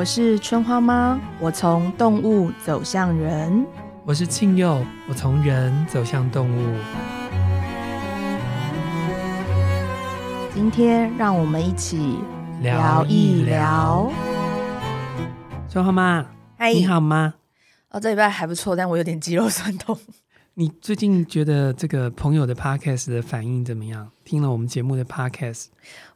我是春花妈，我从动物走向人。我是庆佑，我从人走向动物。今天让我们一起聊一聊。春花妈，嗨，你好吗？哦，这礼拜还不错，但我有点肌肉酸痛。你最近觉得这个朋友的 podcast 的反应怎么样？听了我们节目的 podcast，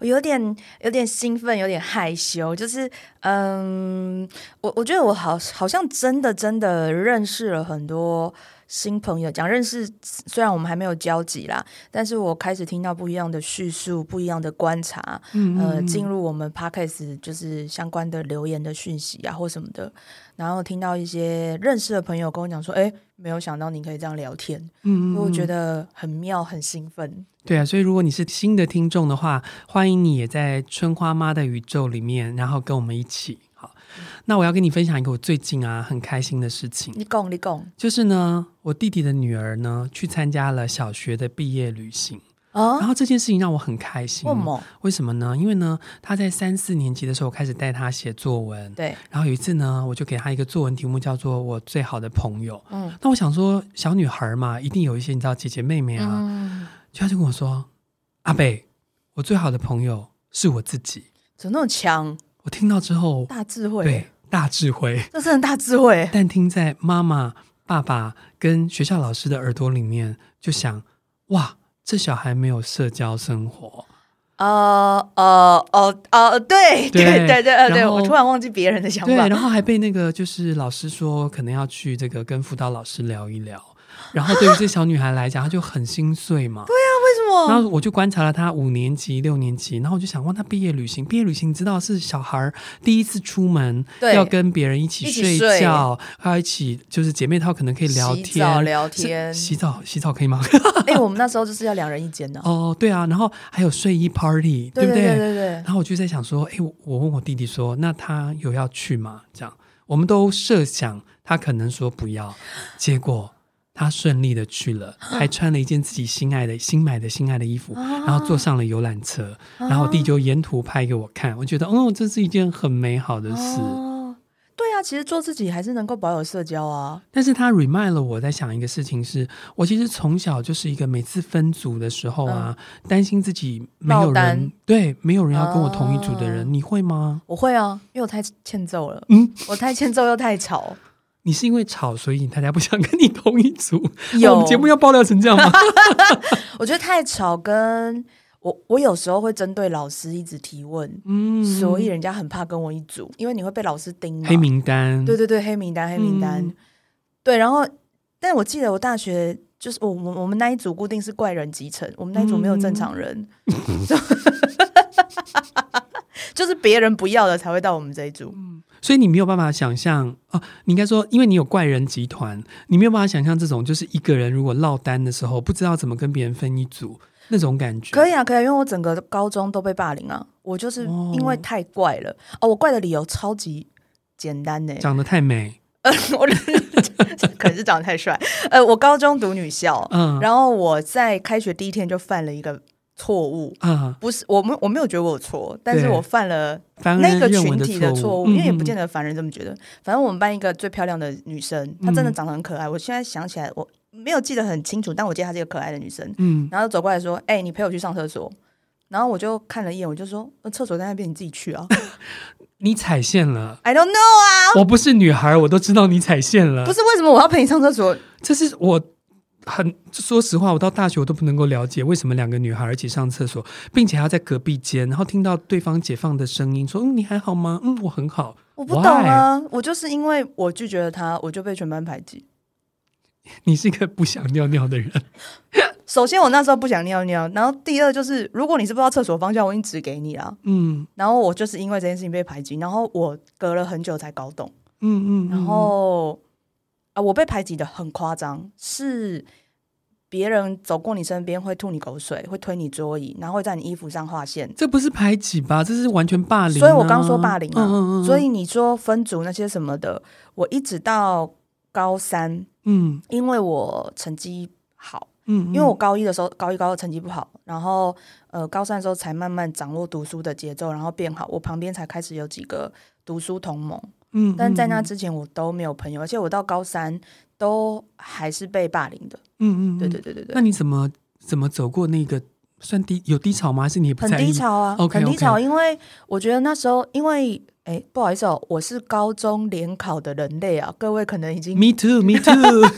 我有点有点兴奋，有点害羞。就是，嗯，我我觉得我好好像真的真的认识了很多新朋友。讲认识，虽然我们还没有交集啦，但是我开始听到不一样的叙述，不一样的观察，嗯，嗯，呃，进入我们 podcast 就是相关的留言的讯息啊，或什么的。然后听到一些认识的朋友跟我讲说：“哎，没有想到你可以这样聊天。”嗯，我觉得很妙，很兴奋。对啊，所以如果你是新的听众的话，欢迎你也在春花妈的宇宙里面，然后跟我们一起。好，那我要跟你分享一个我最近啊很开心的事情。你讲，你讲，就是呢，我弟弟的女儿呢去参加了小学的毕业旅行。哦，然后这件事情让我很开心。为什么？为什么呢？因为呢，他在三四年级的时候开始带他写作文。对。然后有一次呢，我就给他一个作文题目，叫做“我最好的朋友”。嗯。那我想说，小女孩嘛，一定有一些你知道姐姐妹妹啊。嗯。就他就跟我说：“阿北，我最好的朋友是我自己。”怎么那么强？我听到之后，大智慧。对，大智慧。这是很大智慧。但听在妈妈、爸爸跟学校老师的耳朵里面，就想：哇。这小孩没有社交生活，呃呃哦哦，对对对对对，对，我突然忘记别人的想法，对，然后还被那个就是老师说可能要去这个跟辅导老师聊一聊。然后对于这小女孩来讲，她就很心碎嘛。对 然后我就观察了他五年级、六年级，然后我就想，问他毕业旅行，毕业旅行你知道是小孩第一次出门，要跟别人一起睡觉，还要一起就是姐妹套可能可以聊天、洗澡聊天、洗澡洗澡可以吗？哎，我们那时候就是要两人一间的。哦，对啊，然后还有睡衣 party，对不对？对对对。然后我就在想说，哎，我问我弟弟说，那他有要去吗？这样，我们都设想他可能说不要，结果。他顺利的去了，还穿了一件自己心爱的、新买的心爱的衣服，然后坐上了游览车，然后弟就沿途拍给我看，我觉得，哦，这是一件很美好的事。对啊，其实做自己还是能够保有社交啊。但是他 remind 了我在想一个事情是，我其实从小就是一个每次分组的时候啊，担心自己没有人，对，没有人要跟我同一组的人，你会吗？我会啊，因为我太欠揍了，嗯，我太欠揍又太吵。你是因为吵，所以大家不想跟你同一组？有、哦、我们节目要爆料成这样吗？我觉得太吵，跟我我有时候会针对老师一直提问，嗯，所以人家很怕跟我一组，因为你会被老师盯黑名单。对对对，黑名单，黑名单。嗯、对，然后，但我记得我大学就是我我我们那一组固定是怪人集成，我们那一组没有正常人，嗯、就是别人不要的才会到我们这一组。嗯所以你没有办法想象哦，你应该说，因为你有怪人集团，你没有办法想象这种就是一个人如果落单的时候，不知道怎么跟别人分一组那种感觉。可以啊，可以啊，因为我整个高中都被霸凌啊，我就是因为太怪了哦，哦，我怪的理由超级简单呢，长得太美，呃，我可能是长得太帅，呃，我高中读女校，嗯，然后我在开学第一天就犯了一个。错误啊，不是我们，我没有觉得我有错，但是我犯了那个群体的错误，因为也不见得凡人这么觉得。嗯、反正我们班一个最漂亮的女生，她真的长得很可爱。嗯、我现在想起来，我没有记得很清楚，但我记得她是一个可爱的女生。嗯，然后走过来说：“哎、欸，你陪我去上厕所。”然后我就看了一眼，我就说：“那厕所在那边，你自己去啊。”你踩线了？I don't know 啊，我不是女孩，我都知道你踩线了。不是为什么我要陪你上厕所？这是我。很说实话，我到大学我都不能够了解为什么两个女孩一起上厕所，并且还要在隔壁间，然后听到对方解放的声音，说：“嗯，你还好吗？嗯，我很好。”我不懂啊?我就是因为我拒绝了他，我就被全班排挤。你是一个不想尿尿的人。首先，我那时候不想尿尿，然后第二就是，如果你是不知道厕所方向，我已经指给你了。嗯，然后我就是因为这件事情被排挤，然后我隔了很久才搞懂。嗯嗯，嗯，然后。啊，我被排挤的很夸张，是别人走过你身边会吐你口水，会推你桌椅，然后会在你衣服上画线。这不是排挤吧？这是完全霸凌啊。所以我刚说霸凌啊。嗯嗯嗯。所以你说分组那些什么的，我一直到高三，嗯，因为我成绩好，嗯，嗯，因为我高一的时候，高一高二成绩不好，然后呃高三的时候才慢慢掌握读书的节奏，然后变好。我旁边才开始有几个读书同盟，嗯，嗯，但在那之前我都没有朋友，而且我到高三都还是被霸凌的。嗯嗯，对对对对对。那你怎么怎么走过那个算低有低潮吗？还是你不很低潮啊？Okay, 很低潮，因为我觉得那时候因为。哎，不好意思哦，我是高中联考的人类啊，各位可能已经。Me too, me too。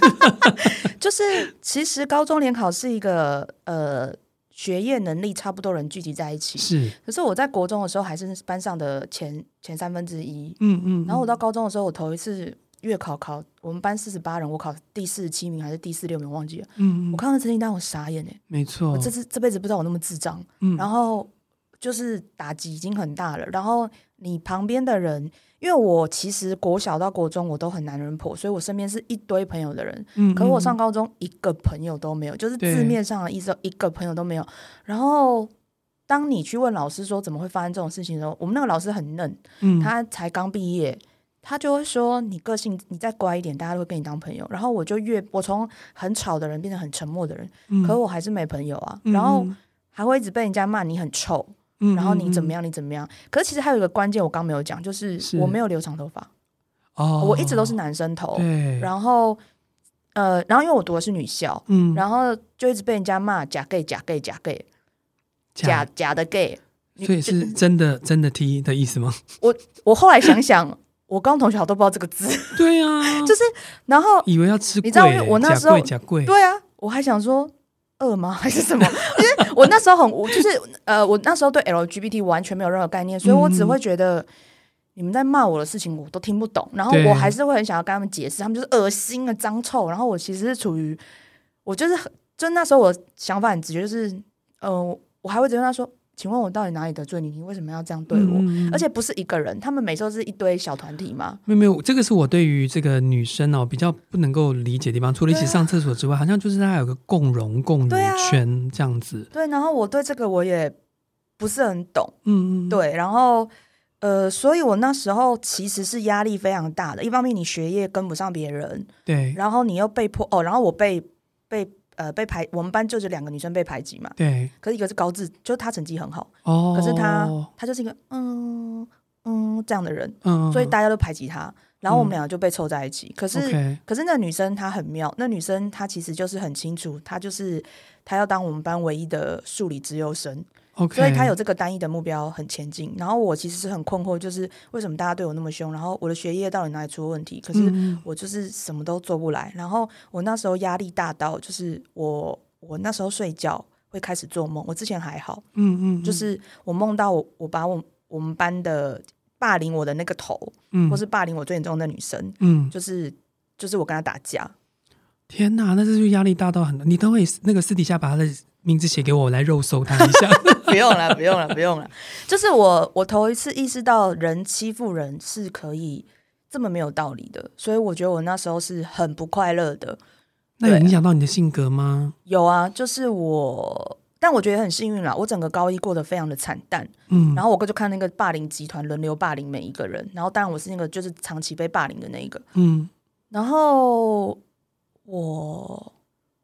就是其实高中联考是一个呃学业能力差不多人聚集在一起。是。可是我在国中的时候还是班上的前前三分之一。嗯嗯。然后我到高中的时候，我头一次月考考我们班四十八人，我考第四十七名还是第四十六名，忘记了。嗯嗯。我看到成绩单，我傻眼哎。没错。我这次这辈子不知道我那么智障。嗯。然后就是打击已经很大了，然后。你旁边的人，因为我其实国小到国中我都很男人婆，所以我身边是一堆朋友的人。嗯，嗯，可是我上高中一个朋友都没有，就是字面上的意思，一个朋友都没有。然后，当你去问老师说怎么会发生这种事情的时候，我们那个老师很嫩，嗯，他才刚毕业，他就会说你个性你再乖一点，大家都会跟你当朋友。然后我就越我从很吵的人变成很沉默的人，嗯，可我还是没朋友啊。然后还会一直被人家骂你很臭。然后你怎么样？你怎么样？嗯嗯，可是其实还有一个关键，我刚没有讲，就是我没有留长头发，哦，我一直都是男生头。对。然后，呃，然后因为我读的是女校，嗯，然后就一直被人家骂假 gay、假 gay、假 gay、假假的 gay。所以是真的真的 T 的意思吗？我我后来想想，我高中同学好都不知道这个字。对啊，就是然后以为要吃，你知道我那时候假贵，对啊，我还想说。恶吗？还是什么？因为我那时候很无，就是呃，我那时候对 LGBT 完全没有任何概念，所以我只会觉得你们在骂我的事情我都听不懂，然后我还是会很想要跟他们解释，他们就是恶心啊、脏臭。然后我其实是处于，我就是，就那时候我想法很直觉，就是呃，我还会直接跟他说。请问我到底哪里得罪你？你为什么要这样对我？嗯、而且不是一个人，他们每周是一堆小团体吗？没有没有，这个是我对于这个女生哦比较不能够理解的地方。除了一起上厕所之外，啊、好像就是大家有个共荣共女圈这样子。对，然后我对这个我也不是很懂。嗯嗯，对，然后呃，所以我那时候其实是压力非常大的。一方面你学业跟不上别人，对，然后你又被迫哦，然后我被被。呃，被排，我们班就只两个女生被排挤嘛。对。可是一个是高智，就是她成绩很好。哦。可是她，她就是一个嗯嗯这样的人。嗯。所以大家都排挤她，然后我们两个就被凑在一起。嗯、可是，Okay. 可是那女生她很妙，那女生她其实就是很清楚，她就是她要当我们班唯一的数理资优生。所以他有这个单一的目标很前进，然后我其实是很困惑，就是为什么大家对我那么凶，然后我的学业到底哪里出了问题？可是我就是什么都做不来，然后我那时候压力大到，就是我我那时候睡觉会开始做梦，我之前还好，嗯，嗯嗯，就是我梦到我我把我我们班的霸凌我的那个头，嗯，或是霸凌我最严重的女生，嗯，就是就是我跟她打架，天哪，那这就压力大到很，你都会那个私底下把他的名字写给我，我来肉搜他一下。不用了，不用了，不用了。就是我，我头一次意识到人欺负人是可以这么没有道理的，所以我觉得我那时候是很不快乐的。那有影响到你的性格吗？有啊，就是我，但我觉得很幸运啦。我整个高一过得非常的惨淡，嗯，然后我哥就看那个霸凌集团轮流霸凌每一个人，然后当然我是那个就是长期被霸凌的那一个，嗯，然后我，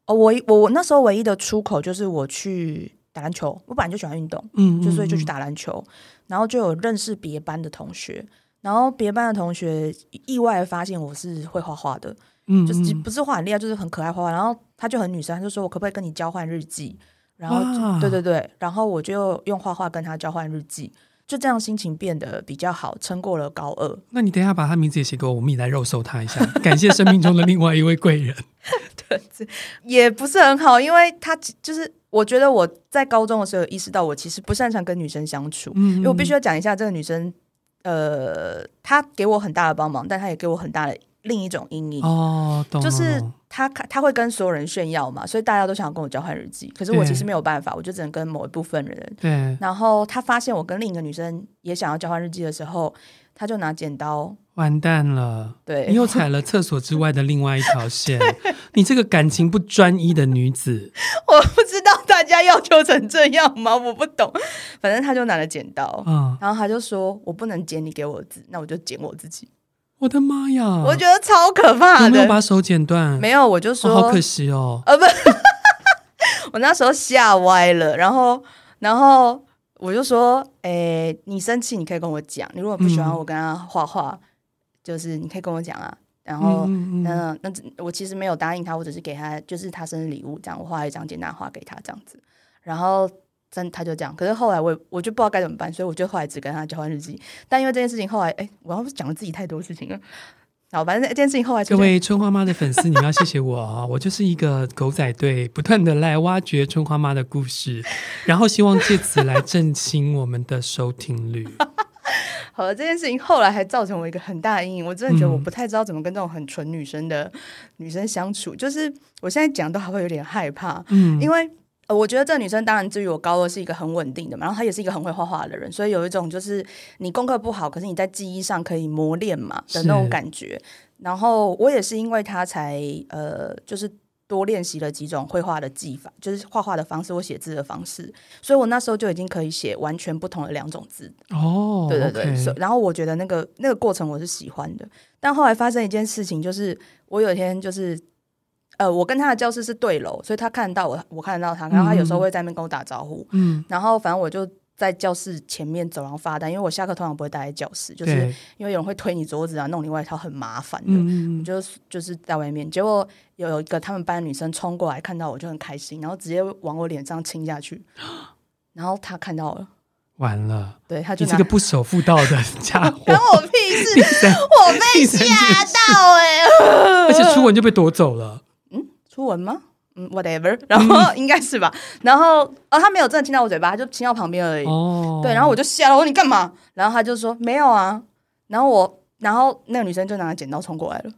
哦，我我我那时候唯一的出口就是我去。打篮球，我本来就喜欢运动，嗯，就所以就去打篮球，然后就有认识别班的同学，然后别班的同学意外发现我是会画画的，嗯，嗯，就是不是画很厉害，就是很可爱画画，然后他就很女生，他就说我可不可以跟你交换日记，然后对对对，然后我就用画画跟他交换日记。就这样，心情变得比较好，撑过了高二。那你等一下把他名字也写给我，我们也来肉搜他一下，感谢生命中的另外一位贵人。对，也不是很好，因为他就是我觉得我在高中的时候有意识到，我其实不擅长跟女生相处。嗯，因为我必须要讲一下这个女生，呃，她给我很大的帮忙，但她也给我很大的。另一种阴影哦，懂，就是他他会跟所有人炫耀嘛，所以大家都想要跟我交换日记，可是我其实没有办法，我就只能跟某一部分人。对。然后他发现我跟另一个女生也想要交换日记的时候，他就拿剪刀，完蛋了。对，你又踩了厕所之外的另外一条线，你这个感情不专一的女子。我不知道大家要求成这样吗？我不懂。反正他就拿了剪刀，嗯，然后他就说我不能剪你给我的字，那我就剪我自己。我的妈呀！我觉得超可怕的。有没有把手剪断？没有，我就说、哦、好可惜哦。呃，不，我那时候吓歪了，然后然后我就说，哎、欸，你生气你可以跟我讲，你如果不喜欢我跟他画画，嗯、就是你可以跟我讲啊。然后，嗯，嗯那那我其实没有答应他，我只是给他就是他生日礼物这样，我画一张简单画给他这样子。然后真他就这样，可是后来我我就不知道该怎么办，所以我就后来只跟他交换日记。但因为这件事情后来，哎，我要是讲了自己太多事情了。好，反正这件事情后来，各位春花妈的粉丝，你们要谢谢我啊！我就是一个狗仔队，不断的来挖掘春花妈的故事，然后希望借此来振兴我们的收听率。好了，这件事情后来还造成我一个很大的阴影，我真的觉得我不太知道怎么跟这种很纯女生的女生相处，就是我现在讲都还会有点害怕，嗯，因为。呃，我觉得这个女生当然，至于我高二是一个很稳定的嘛，然后她也是一个很会画画的人，所以有一种就是你功课不好，可是你在记忆上可以磨练嘛的那种感觉。然后我也是因为她才呃，就是多练习了几种绘画的技法，就是画画的方式，或写字的方式，所以我那时候就已经可以写完全不同的两种字。哦，对对对。然后我觉得那个那个过程我是喜欢的，但后来发生一件事情，就是我有一天就是。呃，我跟他的教室是对楼，所以他看得到我，我看得到他。然后他有时候会在那边跟我打招呼。嗯，然后反正我就在教室前面走廊发呆，因为我下课通常不会待在教室，就是因为有人会推你桌子啊，弄你外套很麻烦的。嗯，我就就是在外面。结果有有一个他们班的女生冲过来，看到我就很开心，然后直接往我脸上亲下去。然后他看到了，完了，对，他就你这个不守妇道的 家伙，关我屁事！我被吓到哎、欸，而且初吻就被夺走了。初吻吗？嗯，whatever，然后应该是吧。然后哦，他没有真的亲到我嘴巴，他就亲到旁边而已。哦，对，然后我就吓了，我说你干嘛？然后他就说没有啊。然后我，然后那个女生就拿剪刀冲过来了。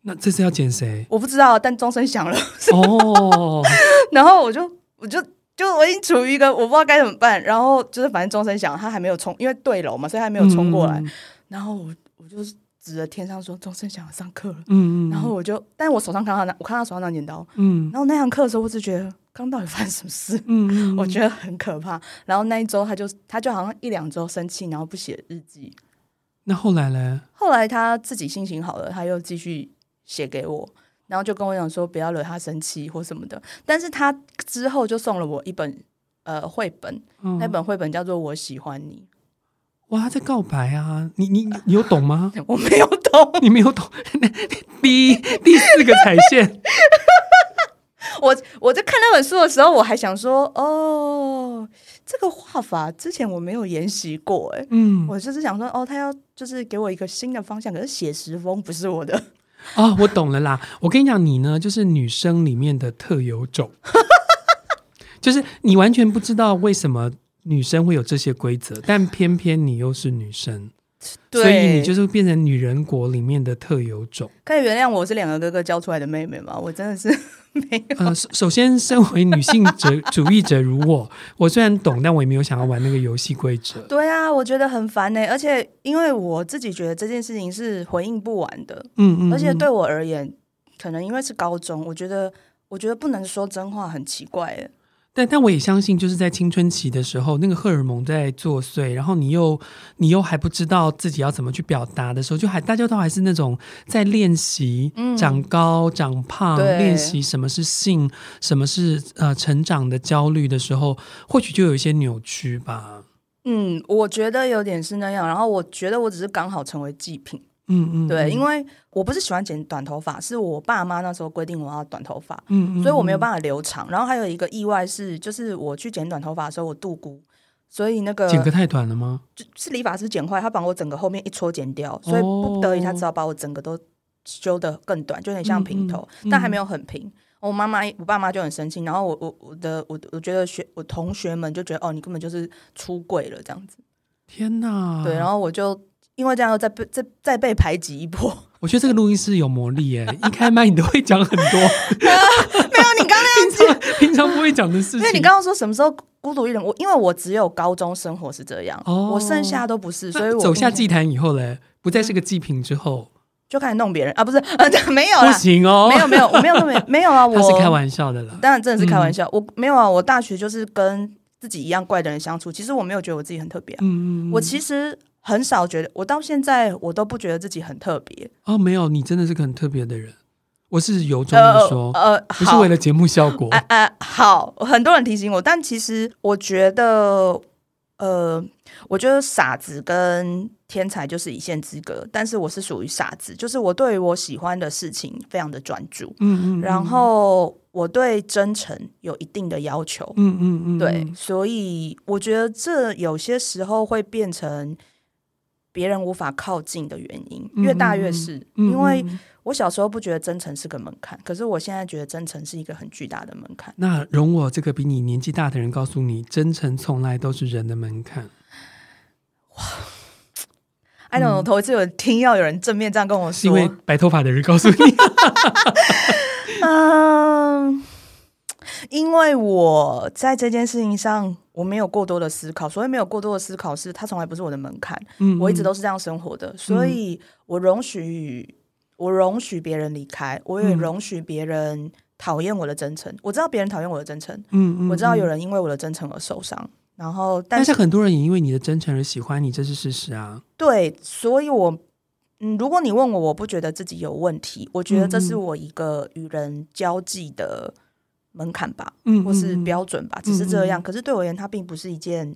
那这是要剪谁？我不知道，但钟声响了。哦，然后我就，我就，就我已经处于一个我不知道该怎么办。然后就是反正钟声响，他还没有冲，因为对楼嘛，所以他还没有冲过来。嗯、然后我，我就是。指着天上说：“钟声响了，上课了。”嗯嗯，然后我就，但是我手上看到他，我看到他手上拿剪刀。嗯，然后那堂课的时候，我只觉得刚到底发生什么事？嗯，我觉得很可怕。然后那一周，他就他就好像一两周生气，然后不写日记。那后来呢？后来他自己心情好了，他又继续写给我，然后就跟我讲说不要惹他生气或什么的。但是他之后就送了我一本呃绘本，嗯、那本绘本叫做《我喜欢你》。哇，他在告白啊！你你你有懂吗？我没有懂，你没有懂。第第四个彩线，我我在看那本书的时候，我还想说，哦，这个画法之前我没有研习过，哎，嗯，我就是想说，哦，他要就是给我一个新的方向，可是写实风不是我的。哦，我懂了啦。我跟你讲，你呢，就是女生里面的特有种，就是你完全不知道为什么。女生会有这些规则，但偏偏你又是女生，所以你就是变成女人国里面的特有种。可以原谅我是两个哥哥教出来的妹妹吗？我真的是 没有。呃，首先，身为女性者主义者如我，我虽然懂，但我也没有想要玩那个游戏规则。对啊，我觉得很烦呢、欸，而且因为我自己觉得这件事情是回应不完的，嗯，嗯嗯，而且对我而言，可能因为是高中，我觉得我觉得不能说真话很奇怪、欸但但我也相信，就是在青春期的时候，那个荷尔蒙在作祟，然后你又你又还不知道自己要怎么去表达的时候，就还大家都还是那种在练习长高、嗯、长胖，练习什么是性，什么是呃成长的焦虑的时候，或许就有一些扭曲吧。嗯，我觉得有点是那样，然后我觉得我只是刚好成为祭品。嗯嗯，对，因为我不是喜欢剪短头发，是我爸妈那时候规定我要短头发，嗯嗯，所以我没有办法留长。然后还有一个意外是，就是我去剪短头发的时候，我度菇，所以那个剪个太短了吗？就是理发师剪坏，他把我整个后面一撮剪掉，所以不得已他只好把我整个都修得更短，就有点像平头，嗯嗯，但还没有很平。我妈妈、我爸妈就很生气，然后我我我的我我觉得学我同学们就觉得哦，你根本就是出柜了这样子。天哪！对，然后我就。因为这样再被再再被排挤一波，我觉得这个录音室有魔力耶！一开麦你都会讲很多，没有你刚刚那样子。平常不会讲的事情。因为你刚刚说什么时候孤独一人，我因为我只有高中生活是这样，哦、我剩下都不是，所以我走下祭坛以后嘞，不再是个祭品之后，就开始弄别人。啊，不是呃没有啦，不行哦，没有没有我没有没没有啊，我是开玩笑的啦，当然真的是开玩笑，嗯、我没有啊，我大学就是跟自己一样怪的人相处，其实我没有觉得我自己很特别、啊，嗯嗯，我其实。很少觉得，我到现在我都不觉得自己很特别。哦，没有，你真的是个很特别的人。我是由衷的说，呃，呃不是为了节目效果。哎哎，好，很多人提醒我，但其实我觉得，呃，我觉得傻子跟天才就是一线之隔，但是我是属于傻子，就是我对于我喜欢的事情非常的专注，嗯，嗯嗯，然后我对真诚有一定的要求，嗯嗯嗯，对，所以我觉得这有些时候会变成别人无法靠近的原因，越大越是，因为。我小时候不觉得真诚是个门槛，可是我现在觉得真诚是一个很巨大的门槛。那容我这个比你年纪大的人告诉你，真诚从来都是人的门槛。哇！I don't know，我头一次有听要有人正面这样跟我说，是因为白头发的人告诉你。嗯，因为我在这件事情上我没有过多的思考，所以没有过多的思考是它从来不是我的门槛。嗯，我一直都是这样生活的，所以我容许。我容许别人离开，我也容许别人讨厌我的真诚。嗯、我知道别人讨厌我的真诚，嗯，嗯，我知道有人因为我的真诚而受伤。然后，但是，但是很多人也因为你的真诚而喜欢你，这是事实啊。对，所以我，嗯，如果你问我，我不觉得自己有问题，我觉得这是我一个与人交际的门槛吧，嗯，或是标准吧，只是这样。嗯、可是对我而言，它并不是一件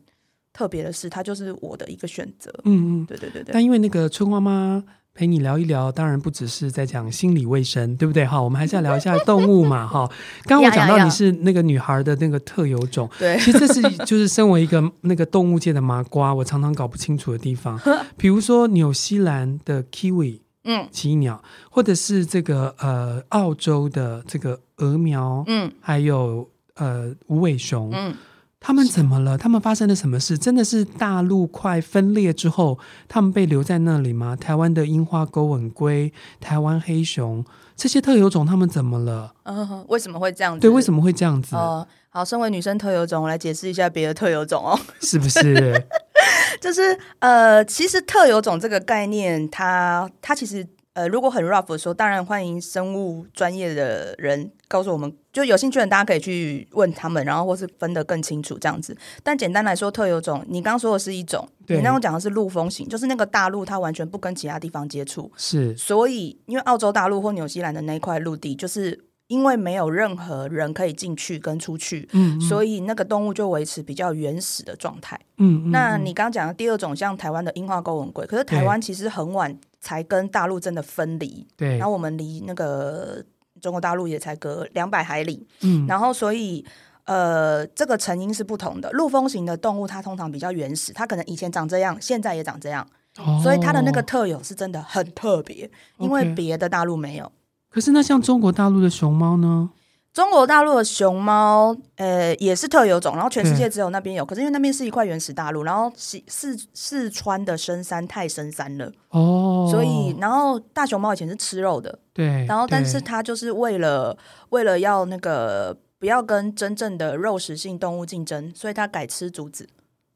特别的事，它就是我的一个选择。嗯嗯，对对对对。但因为那个春花妈。陪你聊一聊，当然不只是在讲心理卫生，对不对？哈，我们还是要聊一下动物嘛，哈。刚刚我讲到你是那个女孩的那个特有种，对，其实这是就是身为一个那个动物界的麻瓜，我常常搞不清楚的地方。比如说纽西兰的 kiwi，嗯，奇异鸟，或者是这个呃澳洲的这个鹅苗，嗯，还有呃无尾熊，嗯。他们怎么了？他们发生了什么事？真的是大陆快分裂之后，他们被留在那里吗？台湾的樱花钩吻龟、台湾黑熊这些特有种，他们怎么了？嗯，为什么会这样子？对，为什么会这样子？哦，好，身为女生特有种，我来解释一下别的特有种哦，是不是？就是呃，其实特有种这个概念，它它其实。呃，如果很 rough 的时候，当然欢迎生物专业的人告诉我们，就有兴趣的人大家可以去问他们，然后或是分得更清楚这样子。但简单来说，特有种，你刚刚说的是一种，对你刚刚讲的是陆风型，就是那个大陆它完全不跟其他地方接触，是。所以，因为澳洲大陆或纽西兰的那一块陆地，就是因为没有任何人可以进去跟出去，嗯，嗯，所以那个动物就维持比较原始的状态。嗯，嗯，嗯，那你刚刚讲的第二种，像台湾的樱花钩吻龟，可是台湾其实很晚。才跟大陆真的分离，对，然后我们离那个中国大陆也才隔两百海里，嗯，然后所以呃，这个成因是不同的。陆风型的动物它通常比较原始，它可能以前长这样，现在也长这样，哦，所以它的那个特有是真的很特别，因为别的大陆没有。可是那像中国大陆的熊猫呢？中国大陆的熊猫，呃，也是特有种，然后全世界只有那边有。对可是因为那边是一块原始大陆，然后四四四川的深山太深山了，哦，所以然后大熊猫以前是吃肉的，对，然后但是它就是为了为了要那个不要跟真正的肉食性动物竞争，所以它改吃竹子。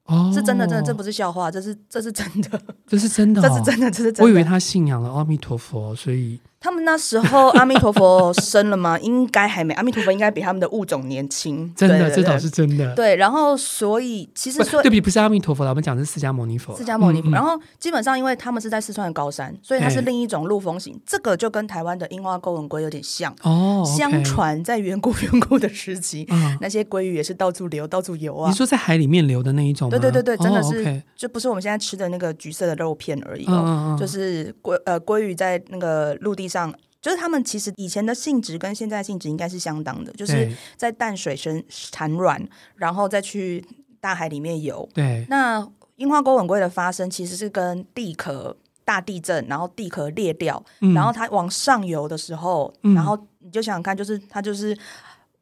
哦，是真的，真的，这不是笑话，这是这是真的，这是真的，这是真的，这是真的。我以为他信仰了阿弥陀佛，所以。他们那时候阿弥陀佛生了吗？应该还没。阿弥陀佛应该比他们的物种年轻，真的，这倒是真的。对，然后所以其实说对比，不是阿弥陀佛了，我们讲的是释迦牟尼佛。释迦牟尼佛。然后基本上，因为他们是在四川的高山，所以它是另一种陆风型。这个就跟台湾的樱花钩吻龟有点像哦。相传在远古远古的时期，那些鲑鱼也是到处流，到处游啊。你说在海里面流的那一种？对对对对，真的是，就不是我们现在吃的那个橘色的肉片而已哦，就是鲑呃鲑鱼在那个陆地上。就是他们其实以前的性质跟现在性质应该是相当的，就是在淡水生产卵，然后再去大海里面游。对，那樱花钩吻龟的发生其实是跟地壳大地震，然后地壳裂掉，嗯、然后它往上游的时候，嗯、然后你就想想看，就是它就是。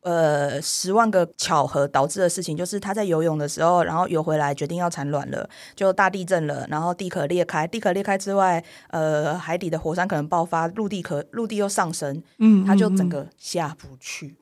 呃，十万个巧合导致的事情，就是他在游泳的时候，然后游回来决定要产卵了，就大地震了，然后地壳裂开，地壳裂开之外，呃，海底的火山可能爆发，陆地壳陆地又上升，嗯，他就整个下不去，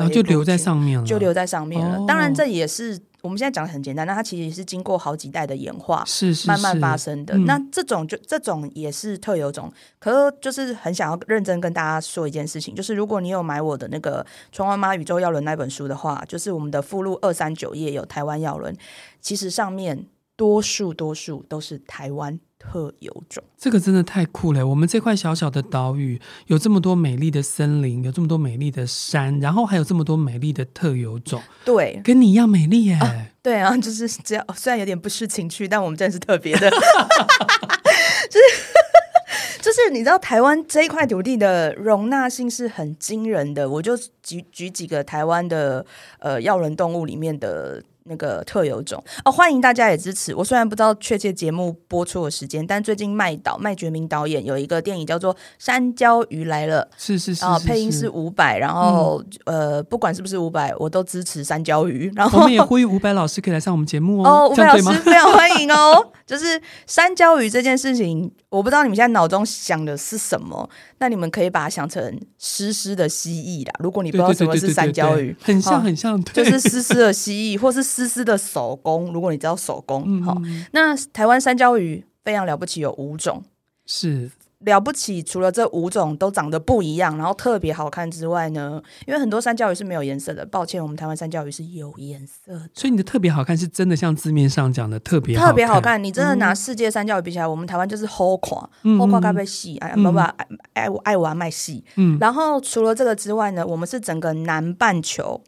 然后就留在上面了，就留在上面了。哦、当然，这也是。我们现在讲的很简单，那它其实是经过好几代的演化，是慢慢发生的。嗯、那这种就这种也是特有种，可是就是很想要认真跟大家说一件事情，就是如果你有买我的那个《春花妈宇宙药轮》那本书的话，就是我们的附录二三九页有台湾药轮，其实上面多数多数都是台湾特有种。这个真的太酷了！我们这块小小的岛屿有这么多美丽的森林，有这么多美丽的山，然后还有这么多美丽的特有种。对，跟你一样美丽耶！啊对啊，就是这样。虽然有点不是情趣，但我们真的是特别的。就 是就是，你知道台湾这一块土地的容纳性是很惊人的。我就举举几个台湾的呃药人动物里面的。那个特有种哦，欢迎大家也支持。我虽然不知道确切节目播出的时间，但最近麦导麦觉明导演有一个电影叫做《山椒鱼来了》，是是是，啊，配音是伍佰，然后、嗯、呃，不管是不是伍佰，我都支持山椒鱼。然后我们也呼吁伍佰老师可以来上我们节目哦。哦，伍佰老师非常欢迎哦。就是山椒鱼这件事情，我不知道你们现在脑中想的是什么，那你们可以把它想成湿湿的蜥蜴啦。如果你不知道什么是山椒鱼，很像很像，就是湿湿的蜥蜴，或是湿湿的手工。如果你知道手工，好、嗯，那台湾山椒鱼非常了不起，有五种，是。了不起，除了这五种都长得不一样，然后特别好看之外呢，因为很多山椒鱼是没有颜色的。抱歉，我们台湾山椒鱼是有颜色的。所以你的特别好看是真的像字面上讲的特别特别好看。你真的拿世界山椒鱼比起来，嗯、我们台湾就是好看，好看咖啡细，哎，不不，爱爱爱玩卖细。嗯。然后除了这个之外呢，我们是整个南半球。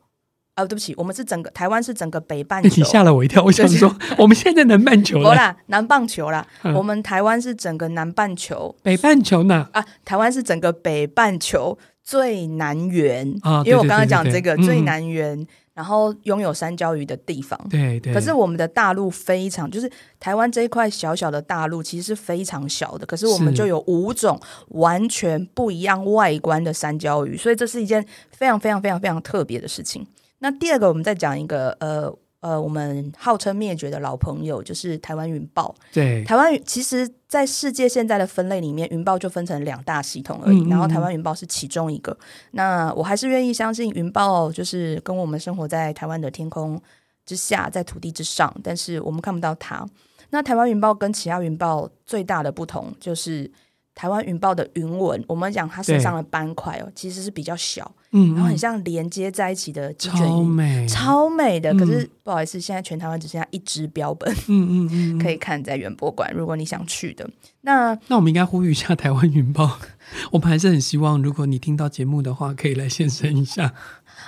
哦，对不起，我们是整个台湾是整个北半球。你吓了我一跳，我想说 我们现在南半球了。啦，南半球啦。嗯、我们台湾是整个南半球。北半球呢？啊，台湾是整个北半球最南缘。啊，因为我刚刚讲这个最南缘，嗯、然后拥有山椒鱼的地方。对对。可是我们的大陆非常，就是台湾这一块小小的大陆其实是非常小的，可是我们就有五种完全不一样外观的山椒鱼，所以这是一件非常非常非常非常特别的事情。那第二个，我们再讲一个，呃呃，我们号称灭绝的老朋友，就是台湾云豹。对，台湾其实，在世界现在的分类里面，云豹就分成两大系统而已，嗯嗯，然后台湾云豹是其中一个。那我还是愿意相信云豹，就是跟我们生活在台湾的天空之下，在土地之上，但是我们看不到它。那台湾云豹跟其他云豹最大的不同就是。台湾云豹的云纹，我们讲它身上的斑块哦，其实是比较小，嗯，然后很像连接在一起的鸡卷鱼，超美，超美的。可是、嗯、不好意思，现在全台湾只剩下一只标本，嗯嗯 嗯，可以看在园博馆。如果你想去的，那那我们应该呼吁一下台湾云豹，我们还是很希望，如果你听到节目的话，可以来现身一下。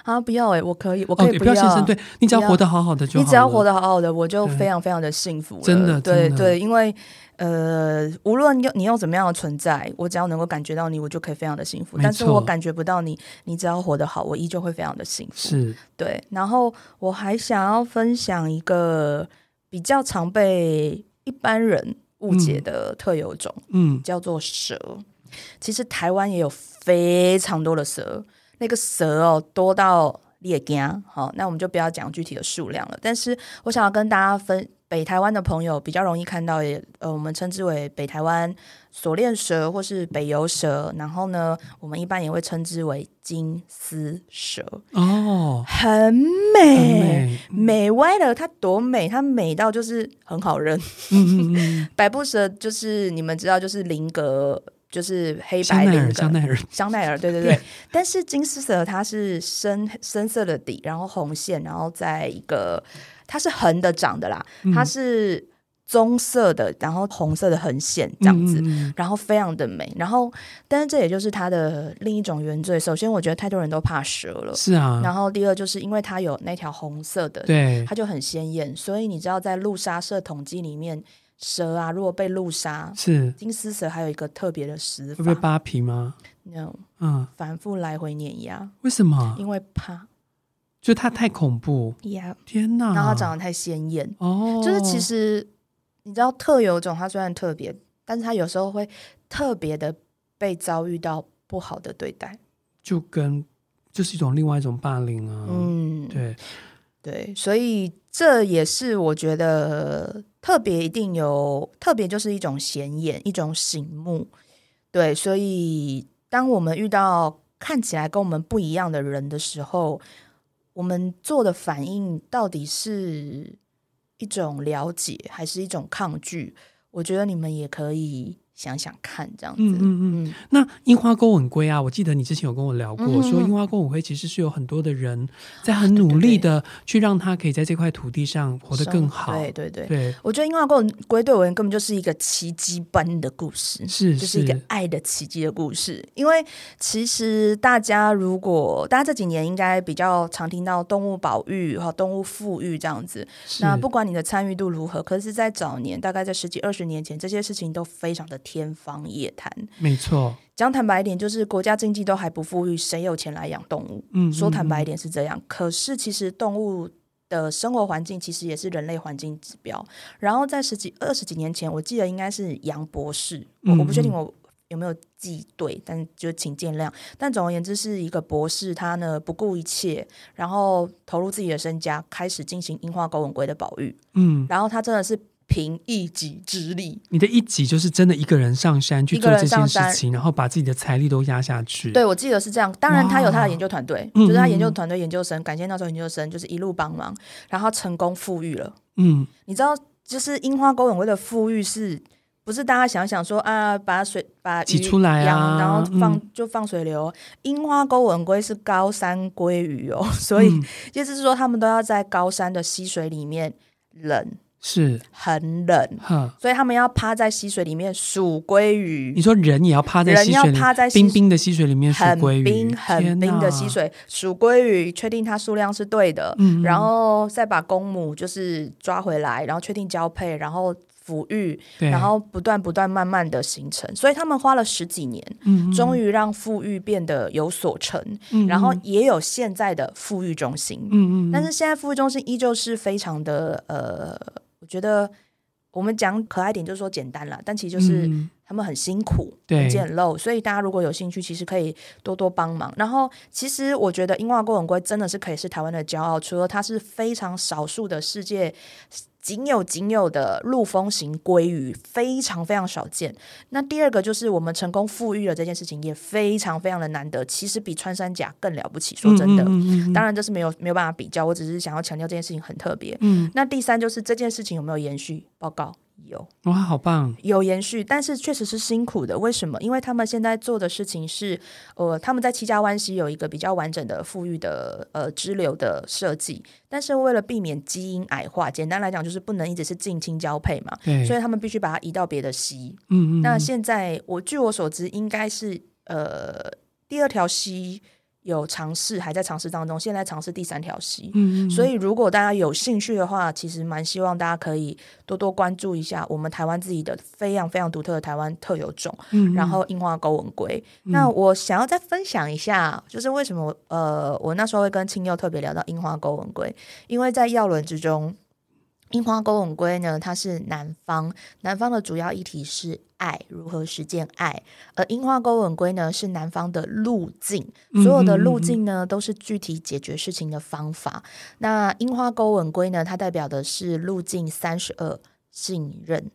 啊，不要哎、欸，我可以，我可以不要，哦、不要现身，对，你只要活得好好的就好，你只要活得好好的，我就非常非常的幸福了。真的，对对，因为。呃，无论用你用怎么样的存在，我只要能够感觉到你，我就可以非常的幸福。但是我感觉不到你，你只要活得好，我依旧会非常的幸福。是对。然后我还想要分享一个比较常被一般人误解的特有种，嗯，叫做蛇。其实台湾也有非常多的蛇，那个蛇哦多到裂惊。好，那我们就不要讲具体的数量了。但是我想要跟大家分。北台湾的朋友比较容易看到，也呃，我们称之为北台湾锁链蛇或是北游蛇，然后呢，我们一般也会称之为金丝蛇哦，很美，很美，美歪了，它多美，它美到就是很好认。嗯嗯嗯，百步蛇就是你们知道，就是菱格，就是黑白菱格，香奈儿，香奈儿，对对对。对，但是金丝蛇它是深深色的底，然后红线，然后在一个。它是横的长的啦，它是棕色的，然后红色的横线这样子，嗯、然后非常的美。然后，但是这也就是它的另一种原罪。首先，我觉得太多人都怕蛇了，是啊。然后，第二就是因为它有那条红色的，对，它就很鲜艳。所以你知道，在路杀社统计里面，蛇啊，如果被路杀，是金丝蛇还有一个特别的死法，会被扒皮吗？No，嗯，反复来回碾压。为什么？因为怕。就他太恐怖，Yeah. 天哪！然后它长得太鲜艳哦，就是其实你知道特有种，它虽然特别，但是它有时候会特别的被遭遇到不好的对待，就跟就是一种另外一种霸凌啊。嗯，对对，所以这也是我觉得特别一定有特别，就是一种显眼，一种醒目。对，所以当我们遇到看起来跟我们不一样的人的时候。我们做的反应到底是一种了解，还是一种抗拒？我觉得你们也可以想想看，这样子。嗯嗯嗯。那樱花沟吻龟啊，我记得你之前有跟我聊过，嗯、说樱花沟吻龟其实是有很多的人在很努力的去让它可以在这块土地上活得更好。对对对。对，我觉得樱花沟吻龟对我根本就是一个奇迹般的故事，是，是就是一个爱的奇迹的故事。因为其实大家如果大家这几年应该比较常听到动物保育和动物富裕这样子，那不管你的参与度如何，可是，在早年大概在十几二十年前，这些事情都非常的。天方夜谭，没错。讲坦白一点，就是国家经济都还不富裕，谁有钱来养动物？嗯，说坦白一点是这样。嗯、可是其实动物的生活环境其实也是人类环境指标。然后在十几二十几年前，我记得应该是杨博士，我我不确定我有没有记对，但就请见谅。但总而言之，是一个博士，他呢不顾一切，然后投入自己的身家，开始进行樱花钩吻龟的保育。嗯，然后他真的是。凭一己之力，你的一己就是真的一个人上山去做这件事情，然后把自己的财力都压下去。对，我记得是这样。当然，他有他的研究团队，就是他研究团队研究生，感谢那时候研究生就是一路帮忙，然后成功富裕了。嗯，你知道，就是樱花钩吻鲑的富裕是不是大家想想说啊，把水把鱼挤出来啊，然后放就放水流？樱花钩吻龟是高山鲑鱼哦，所以意思是说，他们都要在高山的溪水里面冷。是。很冷，所以他们要趴在溪水里面数鲑鱼。你说人也要趴在溪水里面，人要趴在冰冰的溪水里面数鲑鱼，很冰很冰的溪水数鲑鱼，确定它数量是对的，嗯嗯，然后再把公母就是抓回来，然后确定交配，然后抚育，然后不断不断慢慢的形成。所以他们花了十几年，嗯嗯，终于让富裕变得有所成，嗯嗯，然后也有现在的富裕中心，嗯嗯，但是现在富裕中心依旧是非常的呃。觉得我们讲可爱点，就是说简单了，但其实就是他们很辛苦、嗯、很简陋，所以大家如果有兴趣，其实可以多多帮忙。然后，其实我觉得樱花钩吻鲑真的是可以是台湾的骄傲，除了它是非常少数的世界。仅有仅有的陆风型鲑鱼非常非常少见。那第二个就是我们成功富裕了这件事情也非常非常的难得，其实比穿山甲更了不起。说真的，嗯嗯嗯嗯，当然这是没有没有办法比较，我只是想要强调这件事情很特别。嗯，那第三就是这件事情有没有延续？报告。有哇，好棒！有延续，但是确实是辛苦的。为什么？因为他们现在做的事情是，呃，他们在七家湾溪有一个比较完整的富裕的呃支流的设计，但是为了避免基因矮化，简单来讲就是不能一直是近亲交配嘛，所以他们必须把它移到别的溪。嗯，嗯嗯。那现在我据我所知，应该是呃第二条溪。有尝试，还在尝试当中。现在尝试第三条溪，嗯嗯，所以如果大家有兴趣的话，其实蛮希望大家可以多多关注一下我们台湾自己的非常非常独特的台湾特有种，嗯嗯，然后樱花钩吻龟。嗯、那我想要再分享一下，就是为什么呃，我那时候会跟青佑特别聊到樱花钩吻龟，因为在药轮之中。樱花勾吻龟呢，它是南方，南方的主要议题是爱，如何实践爱。而樱花勾吻龟呢，是南方的路径，所有的路径呢，都是具体解决事情的方法。那樱花勾吻龟呢，它代表的是路径三十二，信任。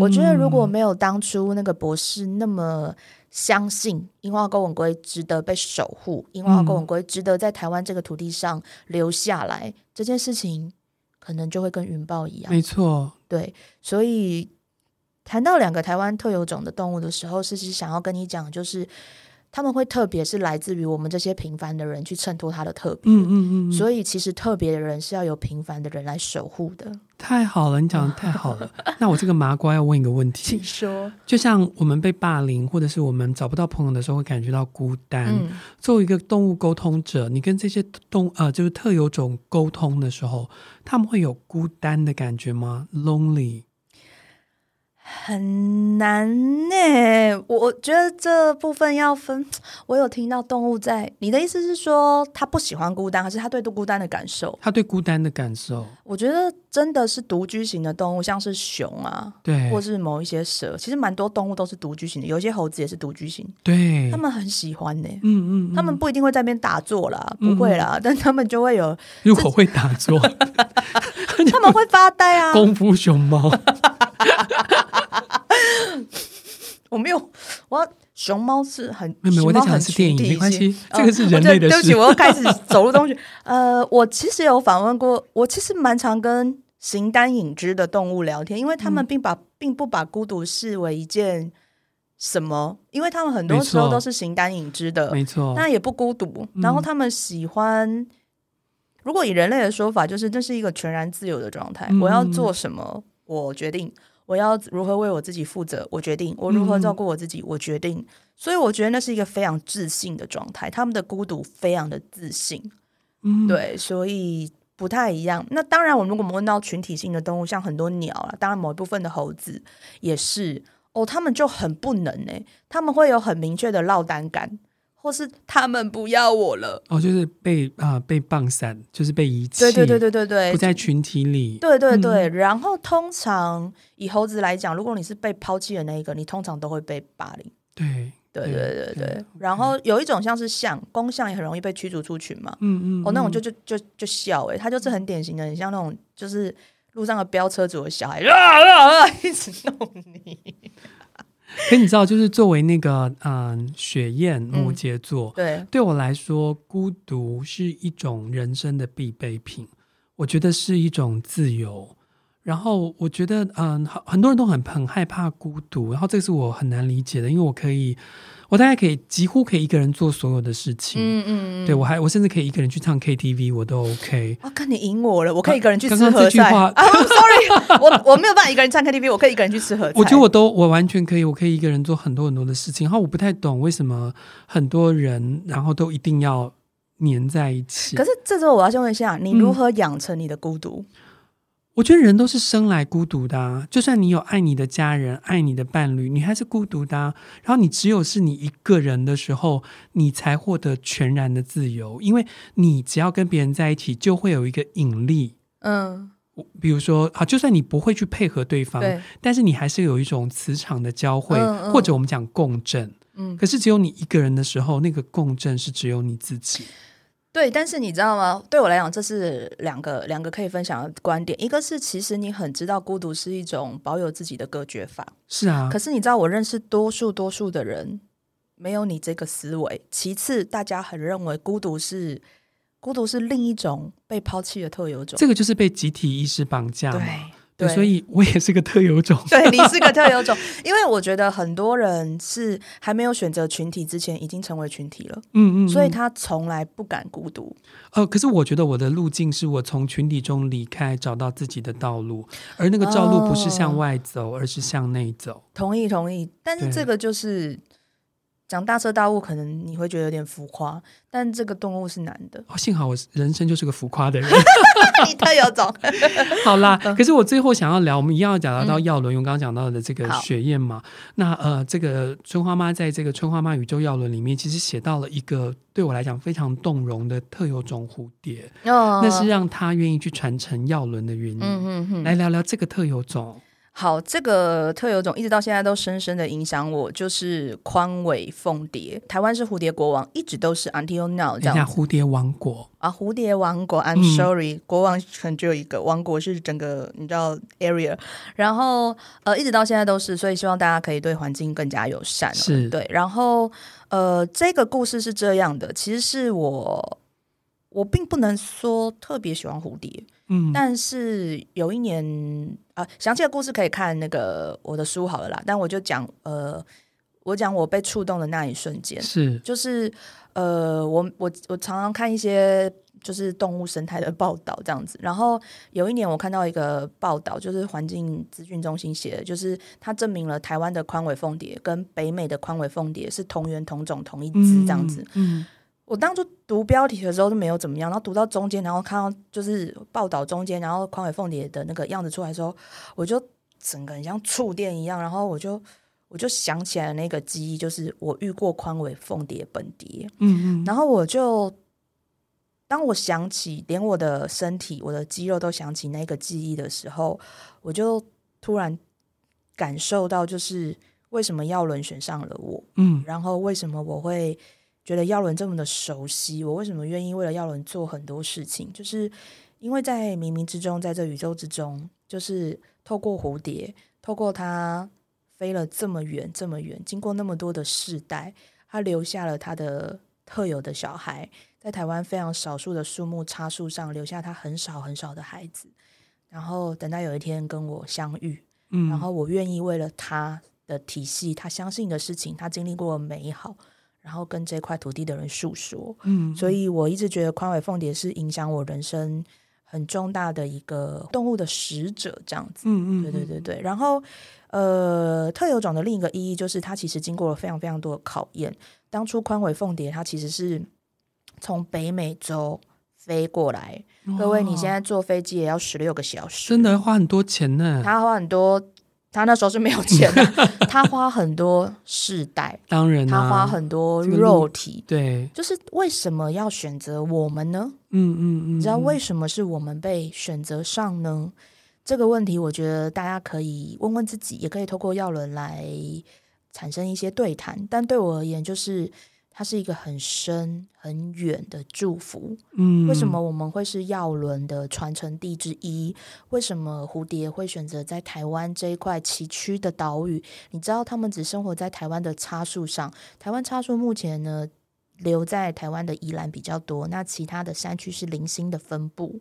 我觉得如果没有当初那个博士那么相信樱花勾吻鲑值得被守护，樱花勾吻鲑值得在台湾这个土地上留下来，这件事情。可能就会跟云豹一样，没错，对，所以谈到两个台湾特有种的动物的时候，是是想要跟你讲，就是他们会特别是来自于我们这些平凡的人去衬托他的特别，嗯嗯嗯，所以其实特别的人是要有平凡的人来守护的。太好了，你讲的太好了。那我这个麻瓜要问一个问题，请说。就像我们被霸凌，或者是我们找不到朋友的时候，会感觉到孤单。嗯、作为一个动物沟通者，你跟这些动呃，就是特有种沟通的时候，他们会有孤单的感觉吗？Lonely。很难呢、欸，我我觉得这部分要分。我有听到动物在，你的意思是说他不喜欢孤单，还是他对孤单的感受？他对孤单的感受，我觉得真的是独居型的动物，像是熊啊，对，或是某一些蛇，其实蛮多动物都是独居型的，有些猴子也是独居型，对，他们很喜欢呢、欸，嗯，嗯嗯，他们不一定会在那边打坐啦，不会啦，嗯、但他们就会有，如果会打坐，他们会发呆啊，功夫熊猫。我没有，我要熊猫是很，没有，我在讲的是电影，没关系，这个是人类的事。对不起，我又开始 走入东西。呃，我其实有访问过，我其实蛮常跟形单影只的动物聊天，因为他们并把并不把孤独视为一件什么，因为他们很多时候都是形单影只的，没错，那也不孤独。然后他们喜欢，嗯、如果以人类的说法，就是这是一个全然自由的状态。嗯、我要做什么，我决定；我要如何为我自己负责，我决定；我如何照顾我自己，我决定。嗯、所以我觉得那是一个非常自信的状态。他们的孤独非常的自信，嗯，对，所以不太一样。那当然，我们如果我们问到群体性的动物，像很多鸟啊，当然某一部分的猴子也是。哦，他们就很不能呢，他们会有很明确的落单感，或是他们不要我了。哦，就是被啊、呃、被棒散，就是被遗弃。对对对对对对，不在群体里。对对对，嗯、然后通常以猴子来讲，如果你是被抛弃的那一个，你通常都会被霸凌。对对对对对，对。然后有一种像是象，公象也很容易被驱逐出群嘛。嗯嗯。哦，那种就就就就笑哎，他就是很典型的，很像那种就是。路上的飙车族的小孩啊啊啊！一直弄你。可你知道，就是作为那个嗯，雪燕摩羯座，嗯、对对我来说，孤独是一种人生的必备品。我觉得是一种自由。然后我觉得，嗯，很很多人都很很害怕孤独，然后这是我很难理解的，因为我可以。我大概可以几乎可以一个人做所有的事情，嗯嗯，对我还我甚至可以一个人去唱 KTV，我都 OK。我看你赢我了，我可以一个人去吃合菜。啊，Sorry，我我没有办法一个人唱 KTV，我可以一个人去吃合菜。我觉得我都我完全可以，我可以一个人做很多很多的事情。然后我不太懂为什么很多人然后都一定要黏在一起。可是这时候我要先问一下，你如何养成你的孤独？嗯我觉得人都是生来孤独的啊，就算你有爱你的家人、爱你的伴侣，你还是孤独的啊。然后你只有是你一个人的时候，你才获得全然的自由，因为你只要跟别人在一起，就会有一个引力。嗯，比如说，啊，就算你不会去配合对方，对，但是你还是有一种磁场的交汇，嗯嗯，或者我们讲共振。嗯，可是只有你一个人的时候，那个共振是只有你自己。对，但是你知道吗？对我来讲，这是两个两个可以分享的观点。一个是，其实你很知道孤独是一种保有自己的隔绝法。是啊。可是你知道，我认识多数多数的人没有你这个思维。其次，大家很认为孤独是孤独是另一种被抛弃的特有种。这个就是被集体意识绑架嘛。对。对，所以我也是个特有种。对，你是个特有种，因为我觉得很多人是还没有选择群体之前，已经成为群体了。嗯，嗯嗯，所以他从来不敢孤独。呃，可是我觉得我的路径是我从群体中离开，找到自己的道路，而那个道路不是向外走，哦，而是向内走。同意，同意。但是这个就是。讲大彻大悟，可能你会觉得有点浮夸，但这个动物是男的。哦，幸好我人生就是个浮夸的人，你特有种。好啦，可是我最后想要聊，我们一样要讲到药轮，我刚刚讲到的这个雪燕嘛。那呃，这个春花妈在这个春花妈宇宙药轮里面，其实写到了一个对我来讲非常动容的特有种蝴蝶，哦，那是让他愿意去传承药轮的原因。嗯嗯嗯，来聊聊这个特有种。好，这个特有种一直到现在都深深的影响我，就是宽尾凤蝶。台湾是蝴蝶国王，一直都是 until now 这样。蝴蝶王国啊，蝴蝶王国，I'm sorry，、嗯、国王可能只有一个，王国是整个你知道 area。然后呃，一直到现在都是，所以希望大家可以对环境更加友善。是，对。然后呃，这个故事是这样的，其实是我我并不能说特别喜欢蝴蝶。嗯，但是有一年啊，详细的故事可以看那个我的书好了啦。但我就讲，呃，我讲我被触动的那一瞬间，是就是呃，我我我常常看一些就是动物生态的报道这样子。然后有一年我看到一个报道，就是环境资讯中心写的，就是它证明了台湾的宽尾凤蝶跟北美的宽尾凤蝶是同源同种同一只这样子。嗯。嗯我当初读标题的时候都没有怎么样，然后读到中间，然后看到就是报道中间，然后宽尾凤蝶的那个样子出来的时候，我就整个人像触电一样，然后我就我就想起来那个记忆，就是我遇过宽尾凤蝶本蝶，嗯嗯，然后我就当我想起，连我的身体、我的肌肉都想起那个记忆的时候，我就突然感受到，就是为什么药轮选上了我，嗯，然后为什么我会。觉得耀伦这么的熟悉，我为什么愿意为了耀伦做很多事情？就是因为在冥冥之中，在这宇宙之中，就是透过蝴蝶，透过它飞了这么远这么远，经过那么多的世代，它留下了他的特有的小孩，在台湾非常少数的树木插树上留下他很少很少的孩子，然后等到有一天跟我相遇，嗯，然后我愿意为了他的体系，他相信的事情，他经历过的美好，然后跟这块土地的人诉说。嗯，所以我一直觉得宽尾凤蝶是影响我人生很重大的一个动物的使者，这样子。嗯嗯，对对对对。然后，呃，特有种的另一个意义就是，它其实经过了非常非常多的考验。当初宽尾凤蝶它其实是从北美洲飞过来，各位，你现在坐飞机也要十六个小时，真的花很多钱呢。他花很多。他那时候是没有钱的，他花很多世代，当然、啊，他花很多肉体，对，就是为什么要选择我们呢？嗯嗯嗯，你知道为什么是我们被选择上呢？这个问题，我觉得大家可以问问自己，也可以透过药轮来产生一些对谈。但对我而言，就是。它是一个很深很远的祝福。嗯，为什么我们会是药轮的传承地之一？为什么蝴蝶会选择在台湾这一块崎岖的岛屿？你知道，他们只生活在台湾的叉树上。台湾叉树目前呢，留在台湾的宜兰比较多。那其他的山区是零星的分布。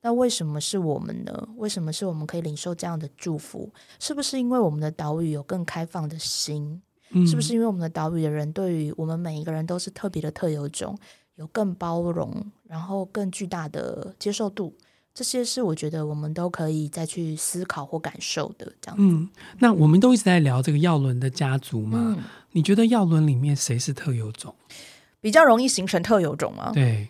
那为什么是我们呢？为什么是我们可以领受这样的祝福？是不是因为我们的岛屿有更开放的心？是不是因为我们的岛屿的人对于我们每一个人都是特别的特有种，有更包容，然后更巨大的接受度？这些是我觉得我们都可以再去思考或感受的。这样，嗯，那我们都一直在聊这个耀伦的家族嘛？嗯，你觉得耀伦里面谁是特有种？比较容易形成特有种吗？对，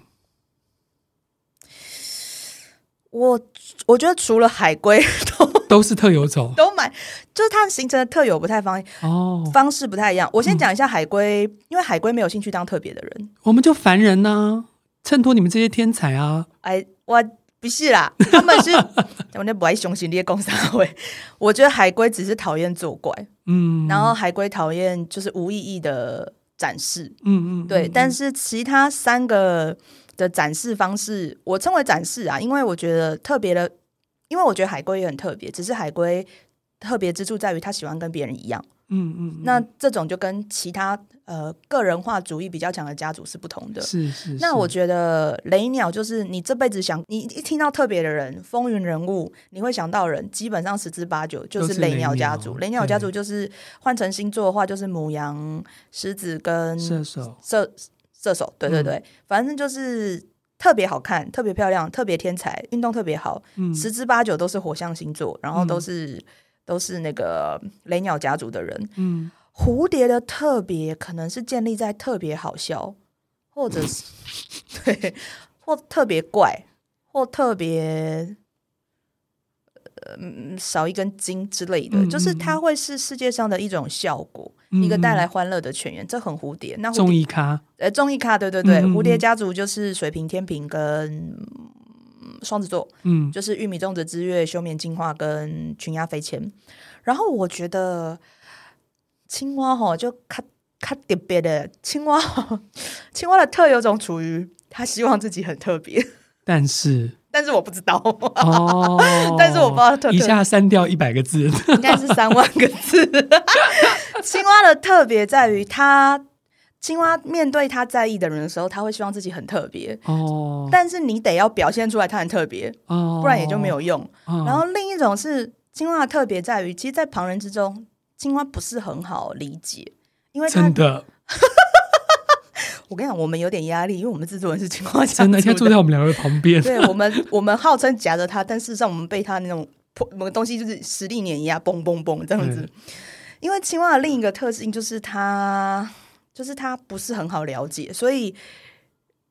我我觉得除了海龟都。都是特有种，都买，就是它形成的特有不太方哦，方式不太一样。我先讲一下海龟，嗯、因为海龟没有兴趣当特别的人，我们就凡人呢、啊，衬托你们这些天才啊！哎，我不是啦，他们是 我那不爱雄心烈公三位。我觉得海龟只是讨厌作怪，嗯，然后海龟讨厌就是无意义的展示，嗯嗯，对。嗯、但是其他三个的展示方式，我称为展示啊，因为我觉得特别的。因为我觉得海龟也很特别，只是海龟特别之处在于它喜欢跟别人一样。嗯嗯，嗯，那这种就跟其他呃个人化主义比较强的家族是不同的。是是，是。那我觉得雷鸟就是你这辈子想，你一听到特别的人、风云人物，你会想到人，基本上十之八九就是雷鸟家族。雷鸟，雷鸟家族就是换成星座的话，就是母羊、狮子跟射手。射射手，对对对，嗯、反正就是。特别好看，特别漂亮，特别天才，运动特别好，嗯、十之八九都是火象星座，然后都是、嗯、都是那个雷鸟家族的人。嗯，蝴蝶的特别可能是建立在特别好笑，或者是 对，或特别怪，或特别。呃，少一根筋之类的，嗯、就是它会是世界上的一种效果，嗯、一个带来欢乐的泉源，这很蝴蝶。那综艺咖，呃，综艺咖，对对对，嗯、蝴蝶家族就是水瓶、天平跟双子座，嗯，就是玉米、种植、之月、休眠、进化跟群鸦飞迁。然后我觉得青蛙哈，就卡卡特别的青蛙，青蛙的特有种处于他希望自己很特别，但是。但是我不知道，哦、但是我不知道特。一下删掉一百个字，应该是三万个字。青蛙的特别在于，它青蛙面对他在意的人的时候，他会希望自己很特别。哦，但是你得要表现出来，他很特别，哦，不然也就没有用。哦、然后另一种是青蛙的特别在于，其实，在旁人之中，青蛙不是很好理解，因为真的。我跟你讲，我们有点压力，因为我们制作人是青蛙真的，现在坐在我们两个旁边。对我们，我们号称夹着他，但事实上我们被他那种某个东西就是实力碾压，嘣嘣嘣这样子。嗯、因为青蛙的另一个特性就是它，就是它不是很好了解，所以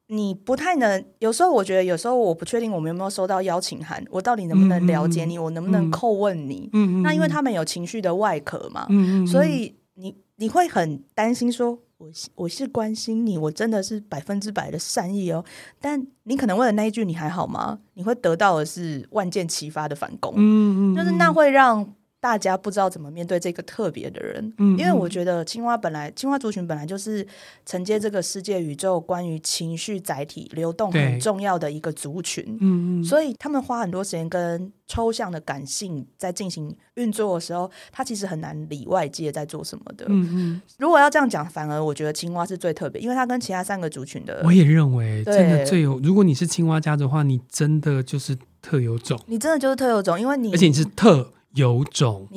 你不太能。有时候我觉得，有时候我不确定我们有没有收到邀请函，我到底能不能了解你，嗯、我能不能叩问你？嗯、那因为他们有情绪的外壳嘛，嗯、所以你你会很担心说。我我是关心你，我真的是百分之百的善意哦。但你可能问了那一句“你还好吗”，你会得到的是万箭齐发的反攻。嗯嗯，就是那会让。大家不知道怎么面对这个特别的人，嗯，因为我觉得青蛙本来，青蛙族群本来就是承接这个世界宇宙关于情绪载体流动很重要的一个族群，嗯嗯，所以他们花很多时间跟抽象的感性在进行运作的时候，他其实很难理外界在做什么的，嗯嗯。如果要这样讲，反而我觉得青蛙是最特别，因为它跟其他三个族群的，我也认为真的最有。如果你是青蛙家的话，你真的就是特有种，你真的就是特有种，因为你而且你是特。有种，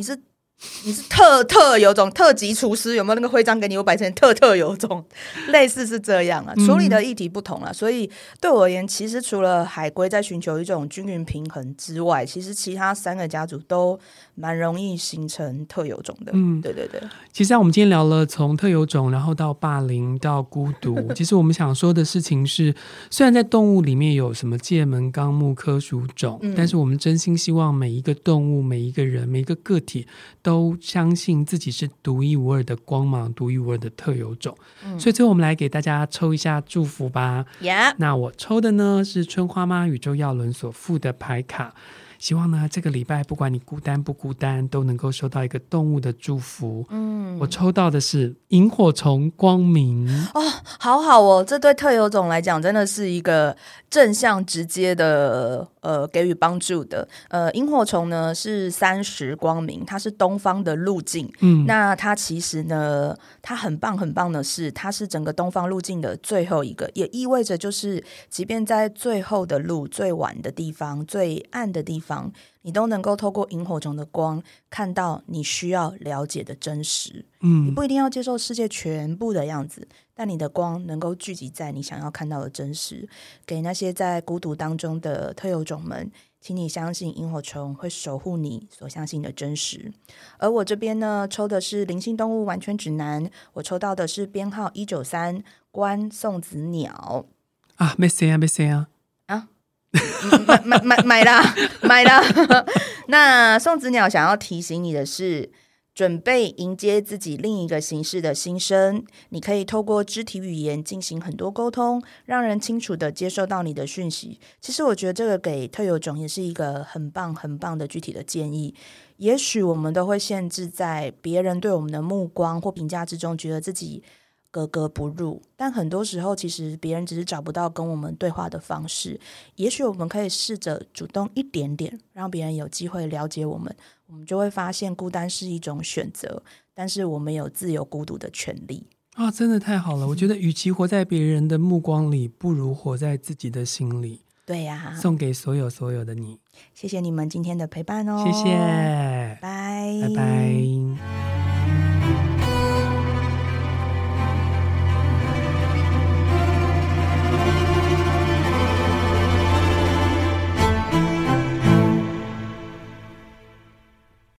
你是特特有种特级厨师，有没有那个徽章给你？我摆成特特有种，类似是这样啊。处理的议题不同啊，嗯、所以对我而言，其实除了海龟在寻求一种均匀平衡之外，其实其他三个家族都蛮容易形成特有种的。嗯，对对对。其实啊，我们今天聊了从特有种，然后到霸凌，到孤独。其实我们想说的事情是，虽然在动物里面有什么界门纲目科属种，嗯、但是我们真心希望每一个动物、每一个人、每一个个体都相信自己是独一无二的光芒，独一无二的特有种。嗯、所以最后我们来给大家抽一下祝福吧。那我抽的呢是春花妈宇宙耀轮所附的牌卡。希望呢，这个礼拜不管你孤单不孤单，都能够收到一个动物的祝福。嗯，我抽到的是萤火虫光明哦，好好哦，这对特有种来讲真的是一个正向直接的呃给予帮助的。呃，萤火虫呢是三十光明，它是东方的路径。嗯，那它其实呢，它很棒很棒的是，它是整个东方路径的最后一个，也意味着就是，即便在最后的路、最晚的地方、最暗的地方。你都能够透过萤火虫的光看到你需要了解的真实。嗯，你不一定要接受世界全部的样子，但你的光能够聚集在你想要看到的真实。给那些在孤独当中的特有种们，请你相信萤火虫会守护你所相信的真实。而我这边呢，抽的是灵性动物完全指南，我抽到的是编号一九三关送子鸟啊，没事啊，没事啊。买买买买了买了。那送子鸟想要提醒你的是，准备迎接自己另一个形式的新生。你可以透过肢体语言进行很多沟通，让人清楚地接受到你的讯息。其实我觉得这个给特有种也是一个很棒很棒的具体的建议。也许我们都会限制在别人对我们的目光或评价之中，觉得自己。格格不入，但很多时候，其实别人只是找不到跟我们对话的方式。也许我们可以试着主动一点点，让别人有机会了解我们，我们就会发现孤单是一种选择，但是我们有自由孤独的权利。啊，真的太好了！我觉得，与其活在别人的目光里，不如活在自己的心里。对呀，送给所有所有的你。谢谢你们今天的陪伴哦，谢谢，拜拜拜。